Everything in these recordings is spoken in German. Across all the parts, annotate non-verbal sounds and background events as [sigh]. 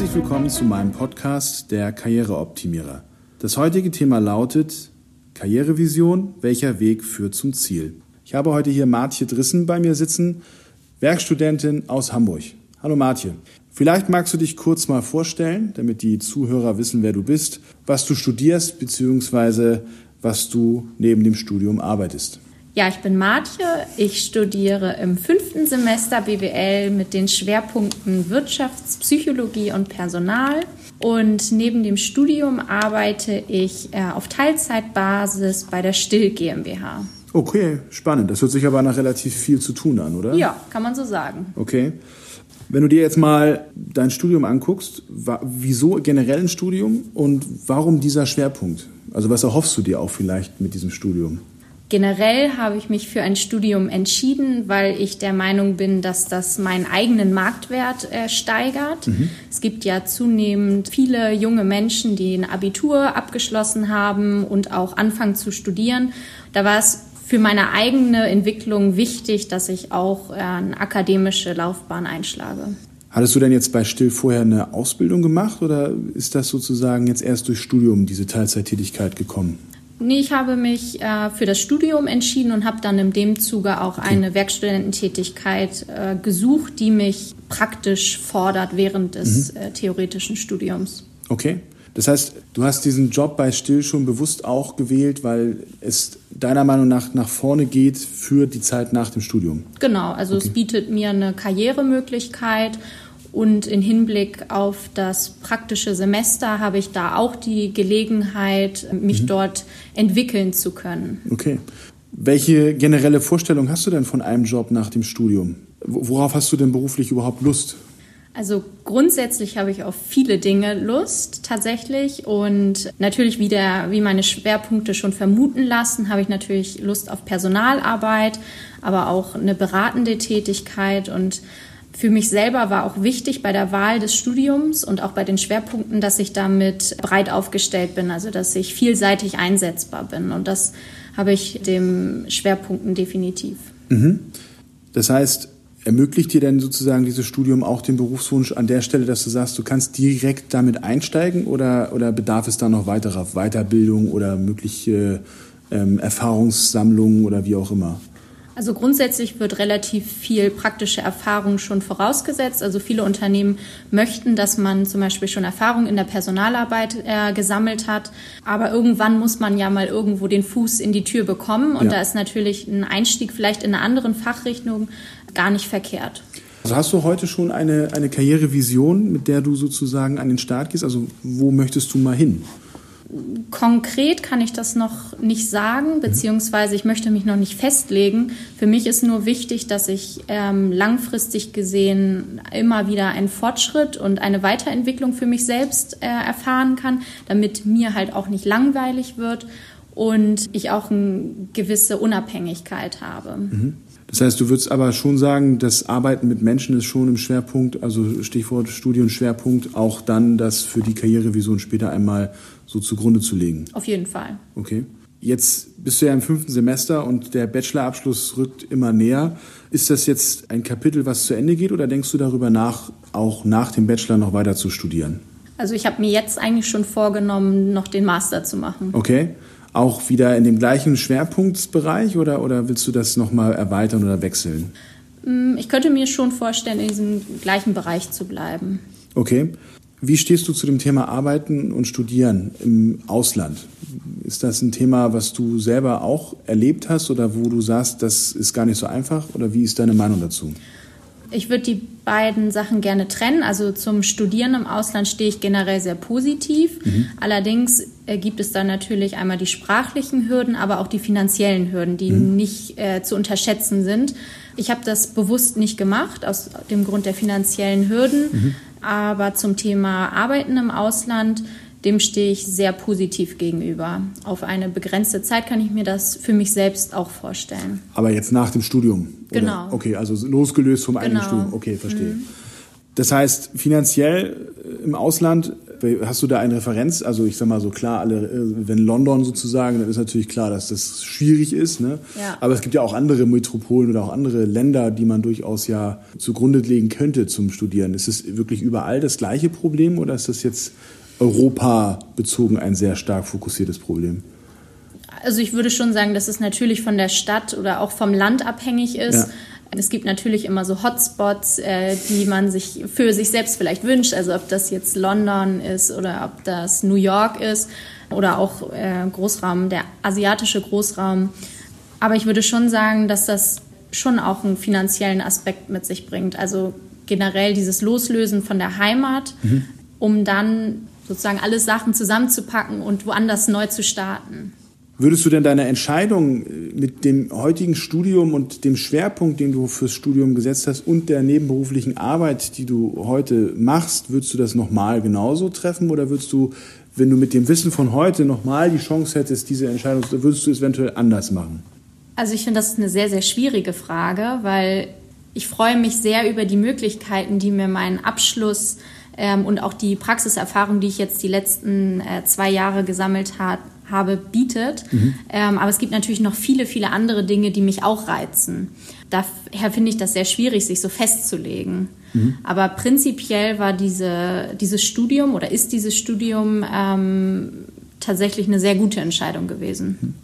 Herzlich willkommen zu meinem Podcast Der Karriereoptimierer. Das heutige Thema lautet Karrierevision, welcher Weg führt zum Ziel? Ich habe heute hier Martje Drissen bei mir sitzen, Werkstudentin aus Hamburg. Hallo Martje. Vielleicht magst du dich kurz mal vorstellen, damit die Zuhörer wissen, wer du bist, was du studierst bzw. was du neben dem Studium arbeitest. Ja, ich bin Martje. Ich studiere im fünften Semester BWL mit den Schwerpunkten Wirtschaftspsychologie und Personal. Und neben dem Studium arbeite ich äh, auf Teilzeitbasis bei der Still GmbH. Okay, spannend. Das hört sich aber nach relativ viel zu tun an, oder? Ja, kann man so sagen. Okay. Wenn du dir jetzt mal dein Studium anguckst, wieso generell ein Studium und warum dieser Schwerpunkt? Also was erhoffst du dir auch vielleicht mit diesem Studium? Generell habe ich mich für ein Studium entschieden, weil ich der Meinung bin, dass das meinen eigenen Marktwert äh, steigert. Mhm. Es gibt ja zunehmend viele junge Menschen, die ein Abitur abgeschlossen haben und auch anfangen zu studieren. Da war es für meine eigene Entwicklung wichtig, dass ich auch äh, eine akademische Laufbahn einschlage. Hattest du denn jetzt bei Still vorher eine Ausbildung gemacht oder ist das sozusagen jetzt erst durch Studium diese Teilzeittätigkeit gekommen? Nee, ich habe mich äh, für das Studium entschieden und habe dann in dem Zuge auch okay. eine Werkstudententätigkeit äh, gesucht, die mich praktisch fordert während des mhm. äh, theoretischen Studiums. Okay. Das heißt, du hast diesen Job bei Still schon bewusst auch gewählt, weil es deiner Meinung nach nach vorne geht für die Zeit nach dem Studium. Genau, also okay. es bietet mir eine Karrieremöglichkeit und in Hinblick auf das praktische Semester habe ich da auch die Gelegenheit, mich mhm. dort entwickeln zu können. Okay. Welche generelle Vorstellung hast du denn von einem Job nach dem Studium? Worauf hast du denn beruflich überhaupt Lust? Also grundsätzlich habe ich auf viele Dinge Lust tatsächlich und natürlich wie, der, wie meine Schwerpunkte schon vermuten lassen, habe ich natürlich Lust auf Personalarbeit, aber auch eine beratende Tätigkeit und für mich selber war auch wichtig bei der Wahl des Studiums und auch bei den Schwerpunkten, dass ich damit breit aufgestellt bin, also dass ich vielseitig einsetzbar bin. Und das habe ich dem Schwerpunkten definitiv. Mhm. Das heißt, ermöglicht dir denn sozusagen dieses Studium auch den Berufswunsch an der Stelle, dass du sagst, du kannst direkt damit einsteigen oder, oder bedarf es da noch weiterer Weiterbildung oder mögliche ähm, Erfahrungssammlungen oder wie auch immer? Also grundsätzlich wird relativ viel praktische Erfahrung schon vorausgesetzt. Also viele Unternehmen möchten, dass man zum Beispiel schon Erfahrung in der Personalarbeit äh, gesammelt hat. Aber irgendwann muss man ja mal irgendwo den Fuß in die Tür bekommen. Und ja. da ist natürlich ein Einstieg vielleicht in einer anderen Fachrichtung gar nicht verkehrt. Also hast du heute schon eine, eine Karrierevision, mit der du sozusagen an den Start gehst? Also wo möchtest du mal hin? Konkret kann ich das noch nicht sagen, beziehungsweise ich möchte mich noch nicht festlegen. Für mich ist nur wichtig, dass ich ähm, langfristig gesehen immer wieder einen Fortschritt und eine Weiterentwicklung für mich selbst äh, erfahren kann, damit mir halt auch nicht langweilig wird und ich auch eine gewisse Unabhängigkeit habe. Mhm. Das heißt, du würdest aber schon sagen, das Arbeiten mit Menschen ist schon im Schwerpunkt, also Stichwort Studienschwerpunkt, auch dann das für die Karrierevision später einmal so zugrunde zu legen. Auf jeden Fall. Okay. Jetzt bist du ja im fünften Semester und der Bachelorabschluss rückt immer näher. Ist das jetzt ein Kapitel, was zu Ende geht oder denkst du darüber nach, auch nach dem Bachelor noch weiter zu studieren? Also ich habe mir jetzt eigentlich schon vorgenommen, noch den Master zu machen. Okay auch wieder in dem gleichen Schwerpunktsbereich oder, oder willst du das nochmal erweitern oder wechseln? Mm, ich könnte mir schon vorstellen, in diesem gleichen Bereich zu bleiben. Okay. Wie stehst du zu dem Thema Arbeiten und Studieren im Ausland? Ist das ein Thema, was du selber auch erlebt hast oder wo du sagst, das ist gar nicht so einfach? Oder wie ist deine Meinung dazu? Ich würde die beiden Sachen gerne trennen. Also zum Studieren im Ausland stehe ich generell sehr positiv. Mhm. Allerdings äh, gibt es dann natürlich einmal die sprachlichen Hürden, aber auch die finanziellen Hürden, die mhm. nicht äh, zu unterschätzen sind. Ich habe das bewusst nicht gemacht, aus dem Grund der finanziellen Hürden. Mhm. Aber zum Thema Arbeiten im Ausland dem stehe ich sehr positiv gegenüber. Auf eine begrenzte Zeit kann ich mir das für mich selbst auch vorstellen. Aber jetzt nach dem Studium? Oder? Genau. Okay, also losgelöst vom genau. eigenen Studium. Okay, verstehe. Mhm. Das heißt, finanziell äh, im Ausland Hast du da eine Referenz? Also ich sag mal so klar, alle, äh, wenn London sozusagen, dann ist natürlich klar, dass das schwierig ist. Ne? Ja. Aber es gibt ja auch andere Metropolen oder auch andere Länder, die man durchaus ja zugrunde legen könnte zum Studieren. Ist es wirklich überall das gleiche Problem oder ist das jetzt Europa bezogen ein sehr stark fokussiertes Problem? Also ich würde schon sagen, dass es natürlich von der Stadt oder auch vom Land abhängig ist. Ja. Es gibt natürlich immer so Hotspots, äh, die man sich für sich selbst vielleicht wünscht. Also ob das jetzt London ist oder ob das New York ist oder auch äh, Großraum, der asiatische Großraum. Aber ich würde schon sagen, dass das schon auch einen finanziellen Aspekt mit sich bringt. Also generell dieses Loslösen von der Heimat, mhm. um dann sozusagen alle Sachen zusammenzupacken und woanders neu zu starten. Würdest du denn deine Entscheidung äh, mit dem heutigen Studium und dem Schwerpunkt, den du fürs Studium gesetzt hast und der nebenberuflichen Arbeit, die du heute machst, würdest du das nochmal genauso treffen oder würdest du, wenn du mit dem Wissen von heute nochmal die Chance hättest, diese Entscheidung, würdest du es eventuell anders machen? Also ich finde, das ist eine sehr, sehr schwierige Frage, weil ich freue mich sehr über die Möglichkeiten, die mir mein Abschluss ähm, und auch die Praxiserfahrung, die ich jetzt die letzten äh, zwei Jahre gesammelt habe, habe, bietet. Mhm. Ähm, aber es gibt natürlich noch viele, viele andere Dinge, die mich auch reizen. Daher finde ich das sehr schwierig, sich so festzulegen. Mhm. Aber prinzipiell war diese, dieses Studium oder ist dieses Studium ähm, tatsächlich eine sehr gute Entscheidung gewesen. Mhm.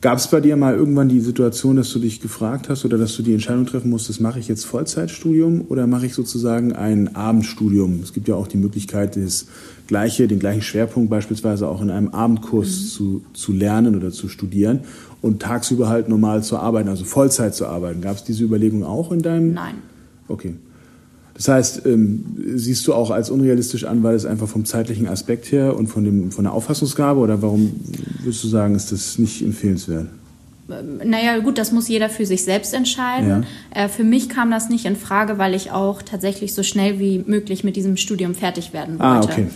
Gab es bei dir mal irgendwann die Situation, dass du dich gefragt hast oder dass du die Entscheidung treffen musstest, mache ich jetzt Vollzeitstudium oder mache ich sozusagen ein Abendstudium? Es gibt ja auch die Möglichkeit, das gleiche, den gleichen Schwerpunkt beispielsweise auch in einem Abendkurs mhm. zu, zu lernen oder zu studieren und tagsüber halt normal zu arbeiten, also Vollzeit zu arbeiten. Gab es diese Überlegung auch in deinem? Nein. Okay. Das heißt, ähm, siehst du auch als unrealistisch an, weil es einfach vom zeitlichen Aspekt her und von, dem, von der Auffassungsgabe oder warum würdest du sagen, ist das nicht empfehlenswert? Naja, gut, das muss jeder für sich selbst entscheiden. Ja. Äh, für mich kam das nicht in Frage, weil ich auch tatsächlich so schnell wie möglich mit diesem Studium fertig werden ah, wollte. Ah, okay.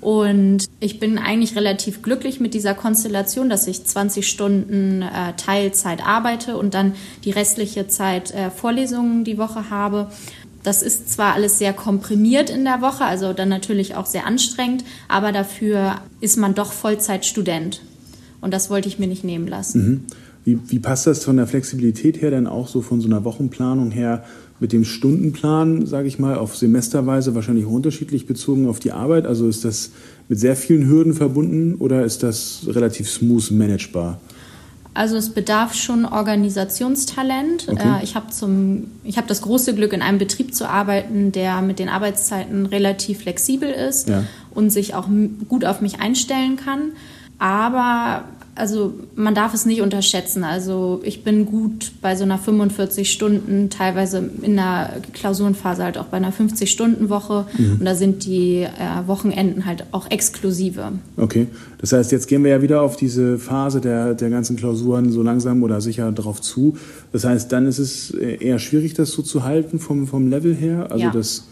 Und ich bin eigentlich relativ glücklich mit dieser Konstellation, dass ich 20 Stunden äh, Teilzeit arbeite und dann die restliche Zeit äh, Vorlesungen die Woche habe. Das ist zwar alles sehr komprimiert in der Woche, also dann natürlich auch sehr anstrengend, aber dafür ist man doch Vollzeitstudent. Und das wollte ich mir nicht nehmen lassen. Mhm. Wie, wie passt das von der Flexibilität her denn auch so von so einer Wochenplanung her mit dem Stundenplan, sage ich mal, auf Semesterweise wahrscheinlich unterschiedlich bezogen auf die Arbeit? Also ist das mit sehr vielen Hürden verbunden oder ist das relativ smooth managebar? Also es bedarf schon Organisationstalent. Okay. Äh, ich habe zum, das große Glück, in einem Betrieb zu arbeiten, der mit den Arbeitszeiten relativ flexibel ist ja. und sich auch gut auf mich einstellen kann. Aber also man darf es nicht unterschätzen. Also ich bin gut bei so einer 45 Stunden, teilweise in der Klausurenphase halt auch bei einer 50-Stunden-Woche. Mhm. Und da sind die äh, Wochenenden halt auch exklusive. Okay, das heißt, jetzt gehen wir ja wieder auf diese Phase der, der ganzen Klausuren so langsam oder sicher darauf zu. Das heißt, dann ist es eher schwierig, das so zu halten vom, vom Level her. Also ja. das,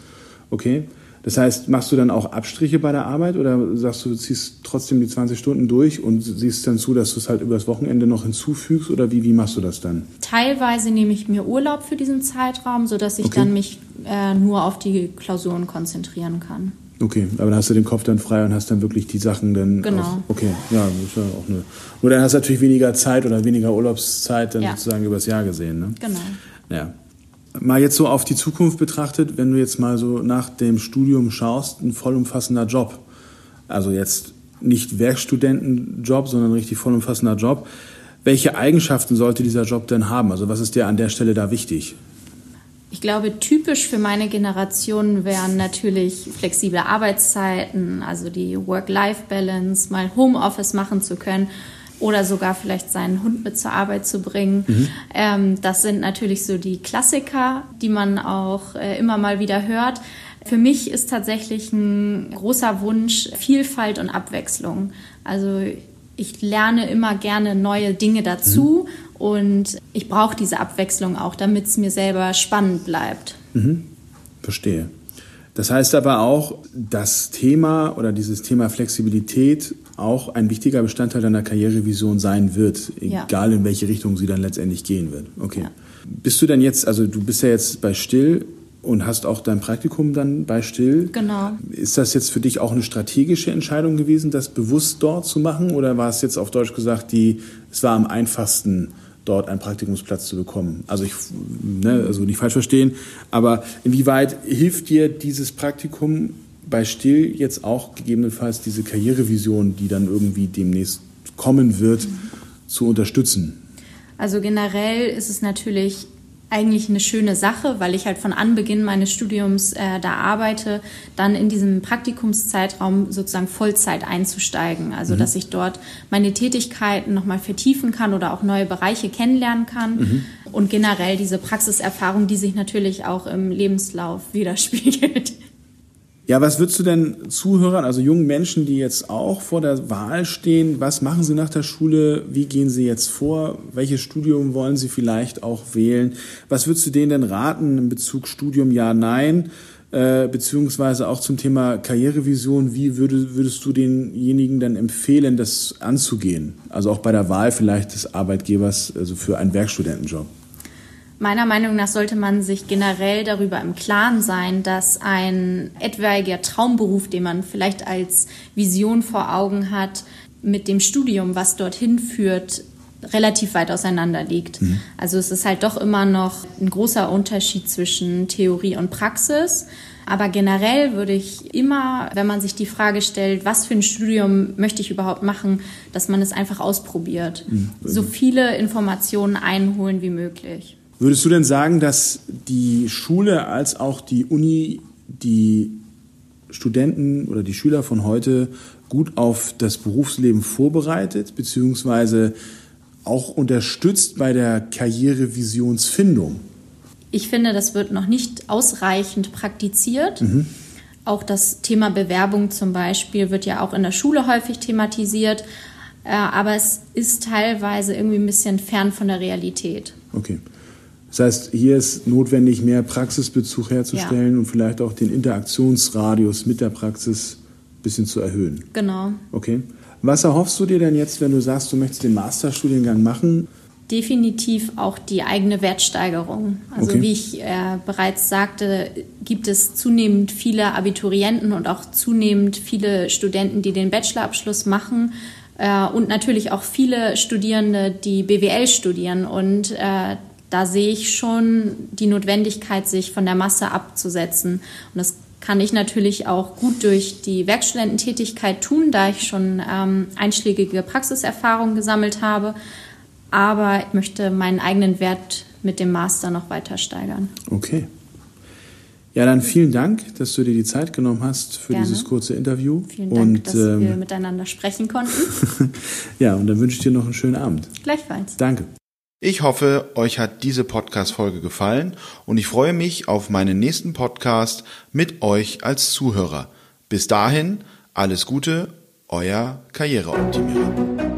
okay. Das heißt, machst du dann auch Abstriche bei der Arbeit oder sagst du, du ziehst trotzdem die 20 Stunden durch und siehst dann zu, dass du es halt übers Wochenende noch hinzufügst oder wie, wie machst du das dann? Teilweise nehme ich mir Urlaub für diesen Zeitraum, sodass ich okay. dann mich äh, nur auf die Klausuren konzentrieren kann. Okay, aber dann hast du den Kopf dann frei und hast dann wirklich die Sachen dann. Genau. Auf, okay, ja, das ist ja auch eine. Nur dann hast du natürlich weniger Zeit oder weniger Urlaubszeit dann ja. sozusagen übers Jahr gesehen, ne? Genau. Ja. Mal jetzt so auf die Zukunft betrachtet, wenn du jetzt mal so nach dem Studium schaust, ein vollumfassender Job. Also jetzt nicht Werkstudentenjob, sondern richtig vollumfassender Job. Welche Eigenschaften sollte dieser Job denn haben? Also was ist dir an der Stelle da wichtig? Ich glaube, typisch für meine Generation wären natürlich flexible Arbeitszeiten, also die Work-Life-Balance, mal Homeoffice machen zu können oder sogar vielleicht seinen Hund mit zur Arbeit zu bringen. Mhm. Ähm, das sind natürlich so die Klassiker, die man auch äh, immer mal wieder hört. Für mich ist tatsächlich ein großer Wunsch Vielfalt und Abwechslung. Also ich lerne immer gerne neue Dinge dazu mhm. und ich brauche diese Abwechslung auch, damit es mir selber spannend bleibt. Mhm. Verstehe. Das heißt aber auch, das Thema oder dieses Thema Flexibilität auch ein wichtiger Bestandteil deiner Karrierevision sein wird, egal ja. in welche Richtung sie dann letztendlich gehen wird. Okay. Ja. Bist du denn jetzt, also du bist ja jetzt bei Still und hast auch dein Praktikum dann bei Still. Genau. Ist das jetzt für dich auch eine strategische Entscheidung gewesen, das bewusst dort zu machen? Oder war es jetzt auf Deutsch gesagt, die, es war am einfachsten, dort einen Praktikumsplatz zu bekommen? Also ich, ne, also nicht falsch verstehen, aber inwieweit hilft dir dieses Praktikum bei Still jetzt auch gegebenenfalls diese Karrierevision, die dann irgendwie demnächst kommen wird, mhm. zu unterstützen? Also generell ist es natürlich eigentlich eine schöne Sache, weil ich halt von Anbeginn meines Studiums äh, da arbeite, dann in diesem Praktikumszeitraum sozusagen Vollzeit einzusteigen. Also mhm. dass ich dort meine Tätigkeiten nochmal vertiefen kann oder auch neue Bereiche kennenlernen kann. Mhm. Und generell diese Praxiserfahrung, die sich natürlich auch im Lebenslauf [laughs] widerspiegelt. Ja, was würdest du denn Zuhörern, also jungen Menschen, die jetzt auch vor der Wahl stehen, was machen sie nach der Schule? Wie gehen sie jetzt vor? Welches Studium wollen sie vielleicht auch wählen? Was würdest du denen denn raten in Bezug Studium ja, nein? Äh, beziehungsweise auch zum Thema Karrierevision, wie würde, würdest du denjenigen dann empfehlen, das anzugehen? Also auch bei der Wahl vielleicht des Arbeitgebers, also für einen Werkstudentenjob. Meiner Meinung nach sollte man sich generell darüber im Klaren sein, dass ein etwaiger Traumberuf, den man vielleicht als Vision vor Augen hat, mit dem Studium, was dorthin führt, relativ weit auseinander liegt. Mhm. Also es ist halt doch immer noch ein großer Unterschied zwischen Theorie und Praxis. Aber generell würde ich immer, wenn man sich die Frage stellt, was für ein Studium möchte ich überhaupt machen, dass man es einfach ausprobiert. Mhm. So viele Informationen einholen wie möglich. Würdest du denn sagen, dass die Schule als auch die Uni die Studenten oder die Schüler von heute gut auf das Berufsleben vorbereitet, beziehungsweise auch unterstützt bei der Karrierevisionsfindung? Ich finde, das wird noch nicht ausreichend praktiziert. Mhm. Auch das Thema Bewerbung zum Beispiel wird ja auch in der Schule häufig thematisiert, äh, aber es ist teilweise irgendwie ein bisschen fern von der Realität. Okay. Das heißt, hier ist notwendig, mehr Praxisbezug herzustellen ja. und vielleicht auch den Interaktionsradius mit der Praxis ein bisschen zu erhöhen. Genau. Okay. Was erhoffst du dir denn jetzt, wenn du sagst, du möchtest den Masterstudiengang machen? Definitiv auch die eigene Wertsteigerung. Also okay. wie ich äh, bereits sagte, gibt es zunehmend viele Abiturienten und auch zunehmend viele Studenten, die den Bachelorabschluss machen äh, und natürlich auch viele Studierende, die BWL studieren und äh, da sehe ich schon die Notwendigkeit, sich von der Masse abzusetzen. Und das kann ich natürlich auch gut durch die Werkstudententätigkeit tun, da ich schon ähm, einschlägige Praxiserfahrungen gesammelt habe. Aber ich möchte meinen eigenen Wert mit dem Master noch weiter steigern. Okay. Ja, dann vielen Dank, dass du dir die Zeit genommen hast für Gerne. dieses kurze Interview. Vielen Dank, und, dass ähm, wir miteinander sprechen konnten. [laughs] ja, und dann wünsche ich dir noch einen schönen Abend. Gleichfalls. Danke. Ich hoffe, euch hat diese Podcast-Folge gefallen und ich freue mich auf meinen nächsten Podcast mit euch als Zuhörer. Bis dahin, alles Gute, euer Karriereoptimierer.